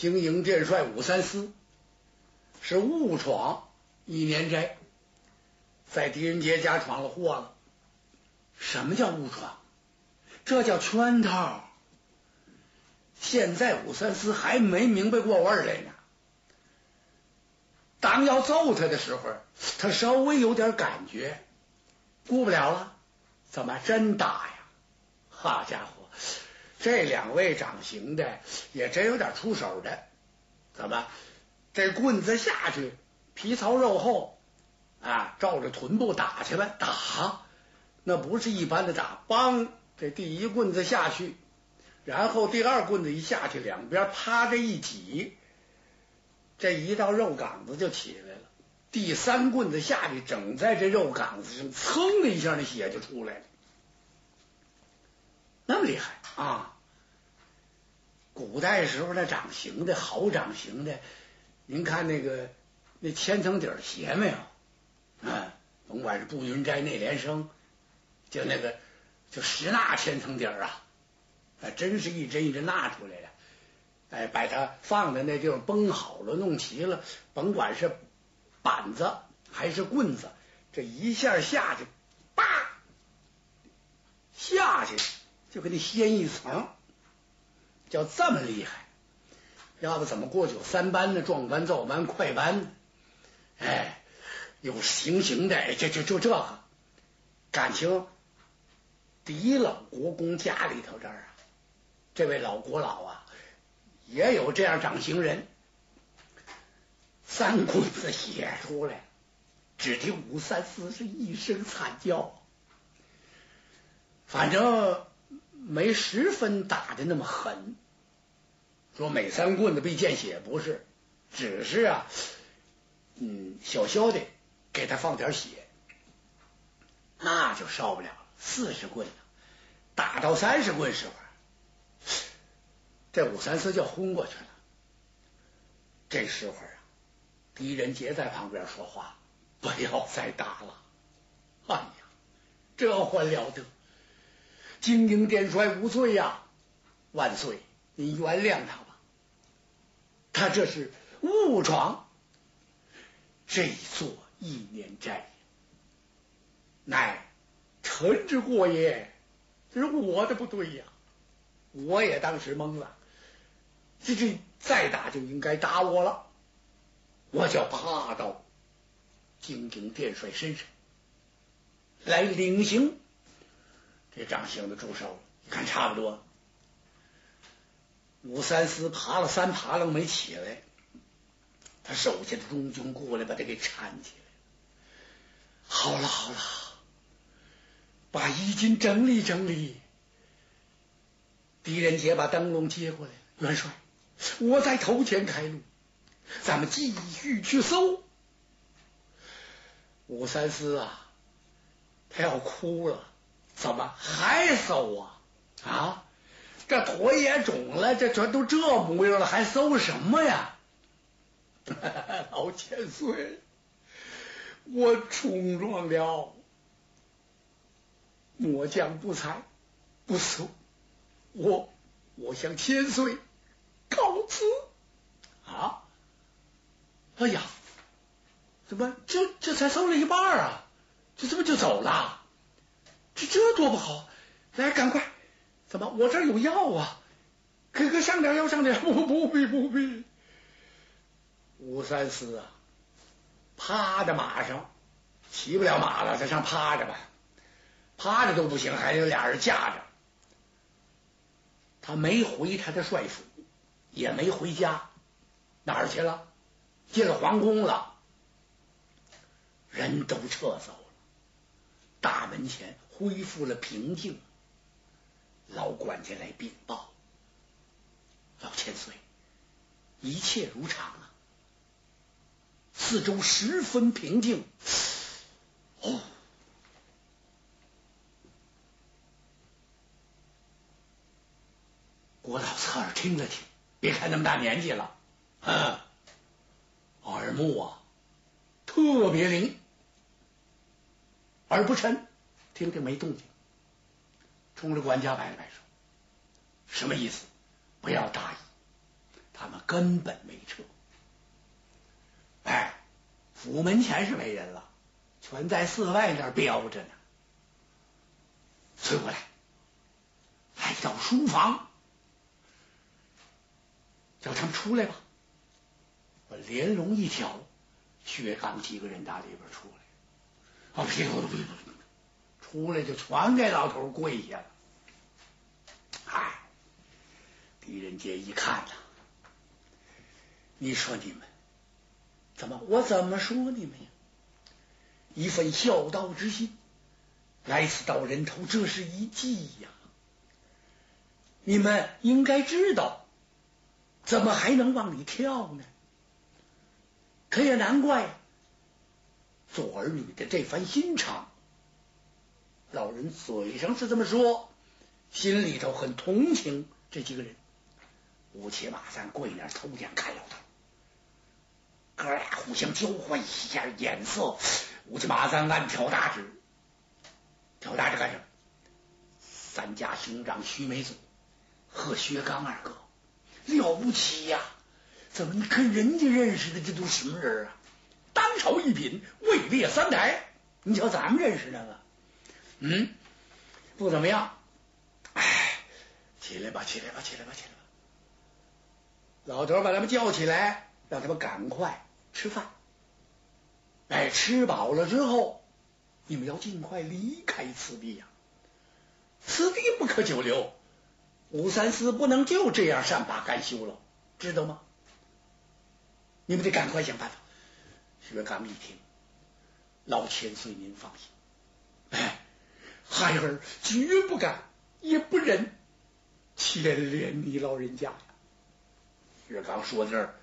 经营殿帅武三思是误闯一年斋，在狄仁杰家闯了祸了。什么叫误闯？这叫圈套。现在武三思还没明白过味儿来呢。当要揍他的时候，他稍微有点感觉，顾不了了。怎么真打呀？好家伙，这两位掌刑的也真有点出手的。怎么这棍子下去，皮糙肉厚啊，照着臀部打去呗？打，那不是一般的打。梆，这第一棍子下去，然后第二棍子一下去，两边趴着一挤。这一道肉杆子就起来了，第三棍子下去，整在这肉杆子上，噌的一下，那血就出来了，那么厉害啊！古代时候那掌刑的好掌刑的，您看那个那千层底鞋没有？啊，甭管是步云斋、内联升，就那个就十纳千层底啊，还真是一针一针纳出来的。哎，把它放在那地方绷好了，弄齐了，甭管是板子还是棍子，这一下下去，叭，下去就给你掀一层，叫这么厉害。要不怎么过九三班呢？壮班、造班、快班？哎，有行刑的，就就就这个。感情狄老国公家里头这儿啊，这位老国老啊。也有这样掌刑人，三棍子写出来，只听武三思是一声惨叫，反正没十分打的那么狠。说每三棍子被见血不是，只是啊，嗯，小小的给他放点血，那就受不了了。四十棍打到三十棍时候。这武三思就昏过去了。这时候啊，狄仁杰在旁边说话：“不要再打了！哎呀，这还了得！金营殿帅无罪呀，万岁，你原谅他吧。他这是误闯这座一年斋，乃臣之过也，这是我的不对呀，我也当时懵了。”这这再打就应该打我了，我就趴到金陵殿帅身上来领刑。这掌刑的住手，一看差不多。武三思爬了三爬楞没起来，他手下的中军过来把他给搀起来。好了好了，把衣襟整理整理。狄仁杰把灯笼接过来，元帅。我在头前开路，咱们继续去搜。武三思啊，他要哭了，怎么还搜啊？啊，这腿也肿了，这全都这模样了，还搜什么呀？老千岁，我冲撞了，末将不才不搜，我我向千岁。告辞啊！哎呀，怎么这这才搜了一半啊？这怎么就走了？这这多不好！来，赶快，怎么我这儿有药啊？给哥上点药，上点不不必不必。武三思啊，趴在马上，骑不了马了，在上趴着吧，趴着都不行，还有俩人架着。他没回他的帅府。也没回家，哪儿去了？进了皇宫了，人都撤走了，大门前恢复了平静。老管家来禀报：“老千岁，一切如常啊，四周十分平静。”哦，郭老侧耳听了听。别看那么大年纪了，嗯，耳目啊特别灵，耳不沉，听听没动静，冲着管家摆了摆手，什么意思？不要大意，他们根本没撤。哎，府门前是没人了，全在寺外那儿标着呢。催过来，来到书房，叫他们出来吧。我连龙一挑，薛刚几个人打里边出来，啊，屁股都屁股，出来就全给老头跪下了。哎，狄仁杰一看呐，你说你们怎么？我怎么说你们呀？一份孝道之心。来此刀人头，这是一计呀！你们应该知道，怎么还能往里跳呢？可也难怪，做儿女的这番心肠。老人嘴上是这么说，心里头很同情这几个人。乌切马三跪那儿偷眼看老头，哥俩互相交换一下眼色。乌切马三暗挑大指。挑大指干什么？三家兄长徐梅祖和薛刚二哥了不起呀！怎么你跟人家认识的这都什么人啊？当朝一品，位列三台。你瞧咱们认识那个，嗯，不怎么样。哎，起来吧，起来吧，起来吧，起来吧！老头把他们叫起来，让他们赶快吃饭。哎，吃饱了之后。你们要尽快离开此地呀！此地不可久留，武三思不能就这样善罢甘休了，知道吗？你们得赶快想办法。薛刚一听，老千岁您放心，哎，孩儿绝不敢，也不忍牵连你老人家呀。薛刚说这儿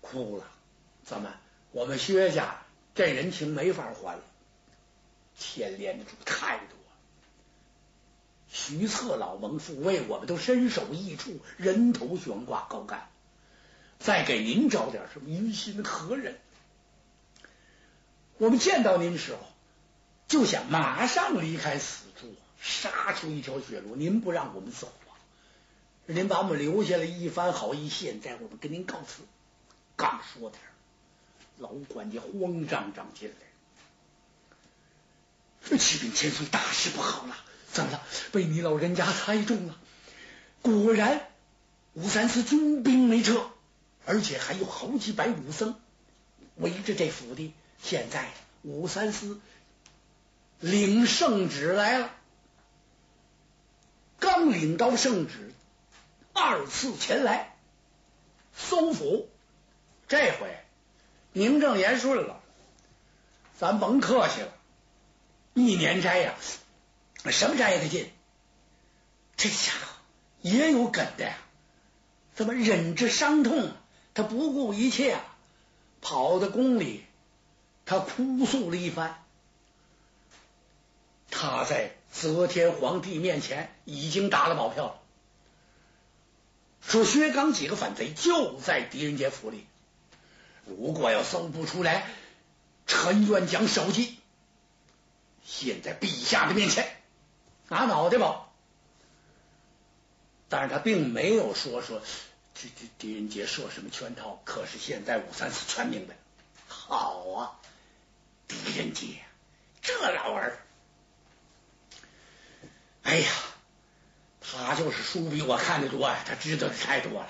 哭了，怎么？我们薛家这人情没法还了。牵连的主太多，徐策老蒙父为我们都身首异处，人头悬挂高干，再给您找点什么，于心何忍？我们见到您时候，就想马上离开此处，杀出一条血路。您不让我们走啊？您把我们留下来一番好意，现在我们跟您告辞。刚说点老管家慌张张进来。启禀千岁，大事不好了！怎么了？被你老人家猜中了。果然，武三思军兵没撤，而且还有好几百武僧围着这府邸。现在武三思领圣旨来了，刚领到圣旨，二次前来搜府。这回名正言顺了，咱甭客气了。一年斋呀，什么斋也得进。这家伙也有梗的呀，怎么忍着伤痛，他不顾一切啊，跑到宫里，他哭诉了一番。他在则天皇帝面前已经打了保票了，说薛刚几个反贼就在狄仁杰府里，如果要搜不出来，陈愿将首级。现在陛下的面前，拿脑袋保。但是他并没有说说这这狄仁杰说什么圈套。可是现在武三思全明白，好啊，狄仁杰这老儿，哎呀，他就是书比我看的多呀，他知道的太多了。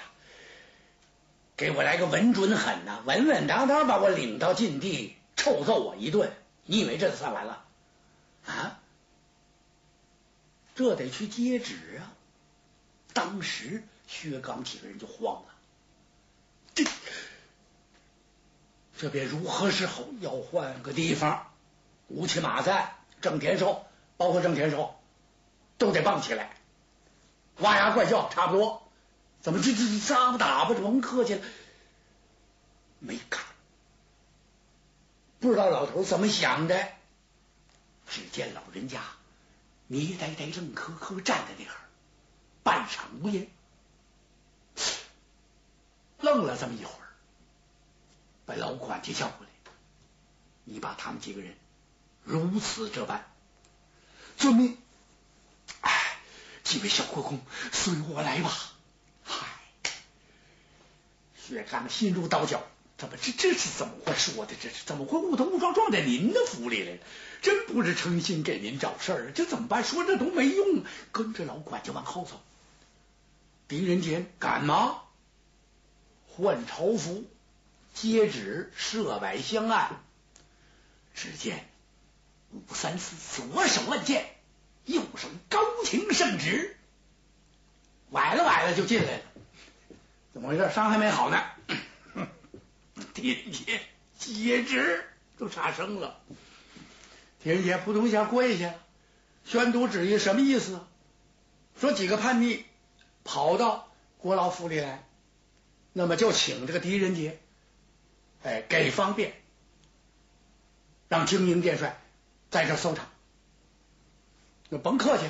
给我来个稳准狠呐，稳稳当当把我领到禁地，臭揍我一顿。你以为这就算完了？啊，这得去接旨啊！当时薛刚几个人就慌了，这这便如何是好？要换个地方。吴起马赞、郑天寿，包括郑天寿，都得蹦起来，哇呀怪叫，差不多。怎么这这咋不打吧？甭客气了，没敢。不知道老头怎么想的。只见老人家迷呆呆、愣磕磕站在那儿，半晌无言，愣了这么一会儿，把老管家叫过来：“你把他们几个人如此这般，遵命。几位小国公，随我来吧。”嗨，薛刚心如刀绞，怎么这这是怎么会说的？这是怎么会误头误撞撞在您的府里来了？真不是诚心给您找事儿，这怎么办？说这都没用，跟着老管家往后走。狄仁杰敢吗？换朝服，接旨设摆香案。只见武三思左手按剑，右手高擎圣旨，崴了崴了就进来了。怎么回事？伤还没好呢。狄仁杰接旨都差生了。狄仁杰扑通一下跪下，宣读旨意什么意思？说几个叛逆跑到国老府里来，那么就请这个狄仁杰，哎，给方便，让精英殿帅在这搜查。那甭客气，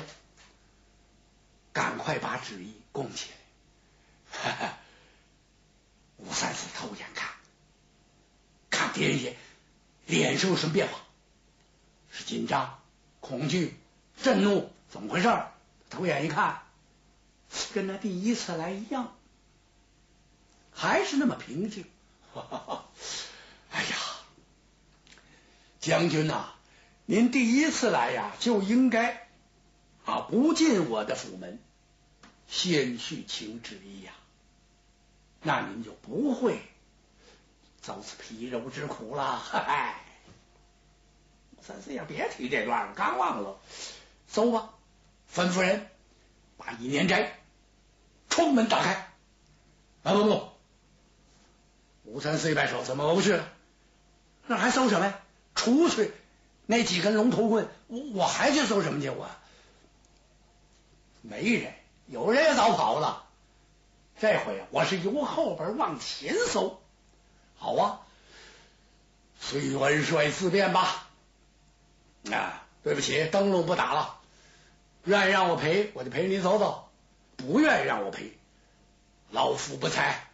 赶快把旨意供起来。哈哈吴三思偷眼看，看狄仁杰脸上有什么变化？是紧张、恐惧、震怒，怎么回事？偷眼一看，跟他第一次来一样，还是那么平静。哈哈哎呀，将军呐，您第一次来呀，就应该啊不进我的府门，先去请旨意呀。那您就不会遭此皮肉之苦了。嗨，三四爷别提这段了，刚忘了。走吧，吩咐人把一年斋窗门打开。啊不不，吴三四一摆手，怎么我不去了？那还搜什么呀？出去那几根龙头棍，我我还去搜什么去？我没人，有人也早跑了。这回我是由后边往前搜，好啊，随元帅自便吧。啊，对不起，灯笼不打了。愿意让我陪，我就陪你走走；不愿意让我陪，老夫不才，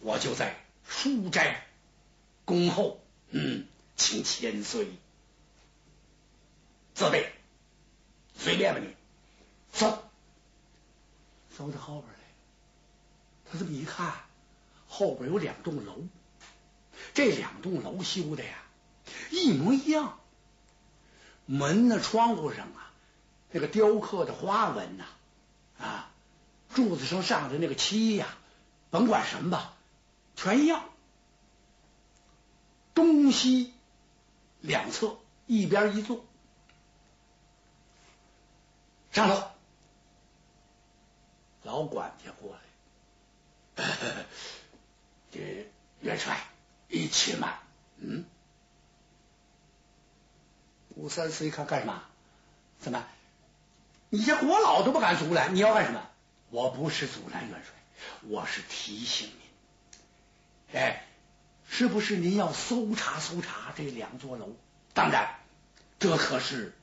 我就在书斋恭候。嗯，请千岁自备，随便吧你。走，走到后边来。他这么一看，后边有两栋楼，这两栋楼修的呀一模一样，门呢、窗户上啊，那个雕刻的花纹呐，啊，柱子上上的那个漆呀，甭管什么吧，全一样。东西两侧一边一座，上楼，老管家过来。这元帅，一起慢。嗯，吴三思一看干什么？怎么？你家国老都不敢阻拦，你要干什么？我不是阻拦元帅，我是提醒您。哎，是不是您要搜查搜查这两座楼？当然，这可是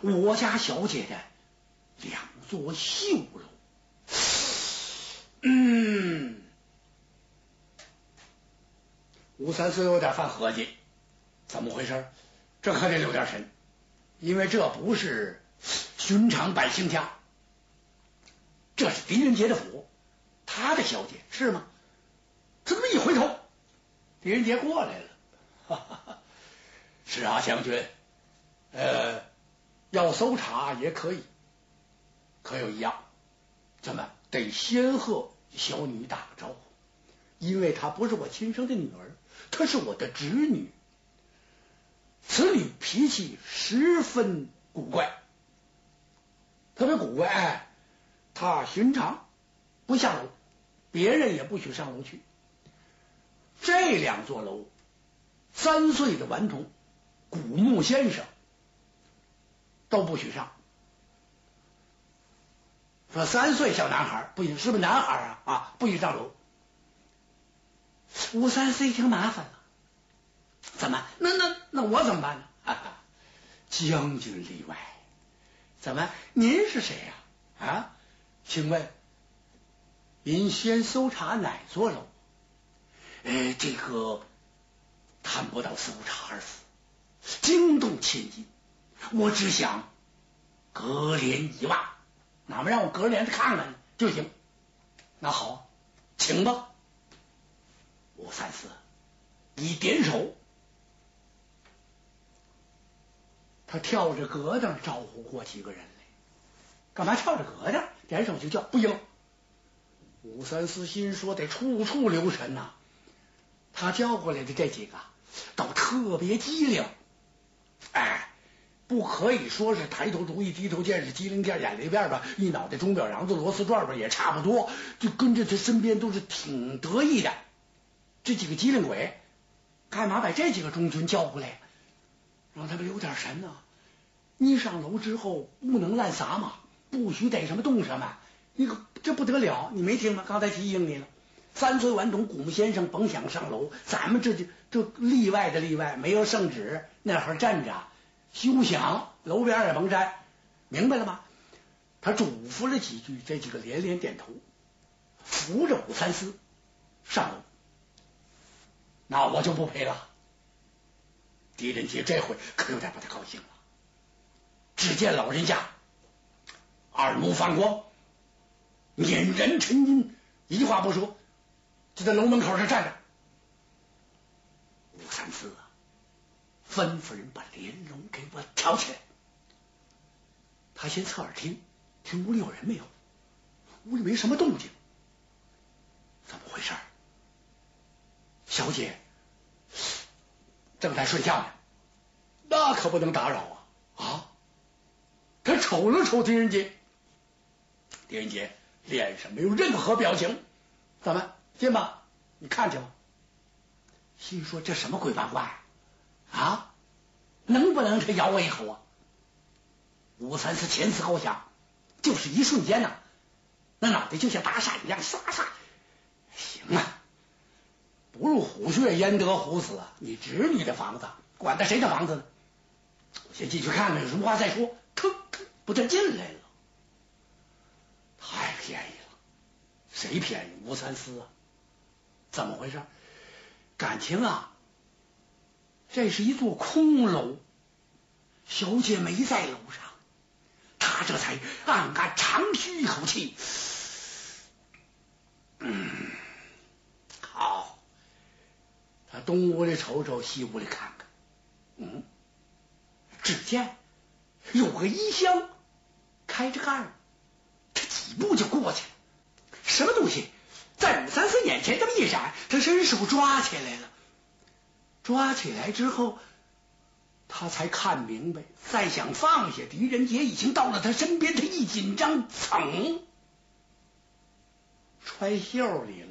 我家小姐的两座绣楼。嗯，吴三思有点犯合计，怎么回事？这可得留点神，因为这不是寻常百姓家，这是狄仁杰的府，他的小姐是吗？这么一回头，狄仁杰过来了。哈 哈是啊，将军，呃，要搜查也可以，可有一样，怎么？得先和小女打个招呼，因为她不是我亲生的女儿，她是我的侄女。此女脾气十分古怪，特别古怪。哎，她寻常不下楼，别人也不许上楼去。这两座楼，三岁的顽童古木先生都不许上。说三岁小男孩不行，是不是男孩啊？啊，不许上楼。吴三思一听麻烦了，怎么？那那那我怎么办呢？哈哈将军例外。怎么？您是谁呀？啊？请问您先搜查哪座楼？呃，这个谈不到搜查二字，惊动千金。我只想隔帘一望。哪么让我隔着帘子看看呢就行？那好，请吧。武三思一点手，他跳着疙瘩招呼过几个人来。干嘛跳着疙瘩？点手就叫不应。武三思心说得处处留神呐。他叫过来的这几个都特别机灵，哎，不可以说是抬头主意低头见，是机灵见眼力变吧？一脑袋钟表瓤子螺丝转吧，也差不多。就跟着他身边都是挺得意的。这几个机灵鬼，干嘛把这几个中军叫过来，让他们留点神呢？你上楼之后不能乱撒嘛，不许逮什么动什么。你可这不得了，你没听吗？刚才提醒你了。三岁顽童古木先生甭想上楼，咱们这就这例外的例外，没有圣旨，那会儿站着休想，楼边也甭摘，明白了吗？他嘱咐了几句，这几个连连点头，扶着武三思上楼。那我就不陪了。狄仁杰这回可有点不太高兴了。只见老人家二目放光，俨然沉吟，一话不说。就在楼门口上站着，武三思，吩咐人把帘笼给我挑起来。他先侧耳听，听屋里有人没有？屋里没什么动静，怎么回事？小姐正在睡觉呢，那可不能打扰啊！啊！他瞅了瞅狄仁杰，狄仁杰脸上没有任何表情，怎么？进吧，你看去吧。心说这什么鬼八怪啊？啊能不能他咬我一口啊？武三思前思后想，就是一瞬间呐，那脑袋就像打闪一样，唰唰。行啊，不入虎穴焉得虎子？你侄女的房子，管他谁的房子呢？我先进去看看，有什么话再说。吭吭，不就进来了？太便宜了，谁便宜？吴三思啊！怎么回事？感情啊，这是一座空楼，小姐没在楼上，他这才暗暗长吁一口气。嗯，好，他东屋里瞅瞅，西屋里看看，嗯，只见有个衣箱开着盖儿，他几步就过去了，什么东西？在武三思眼前这么一闪，他伸手抓起来了。抓起来之后，他才看明白，再想放下，狄仁杰已经到了他身边。他一紧张，噌，揣袖里了。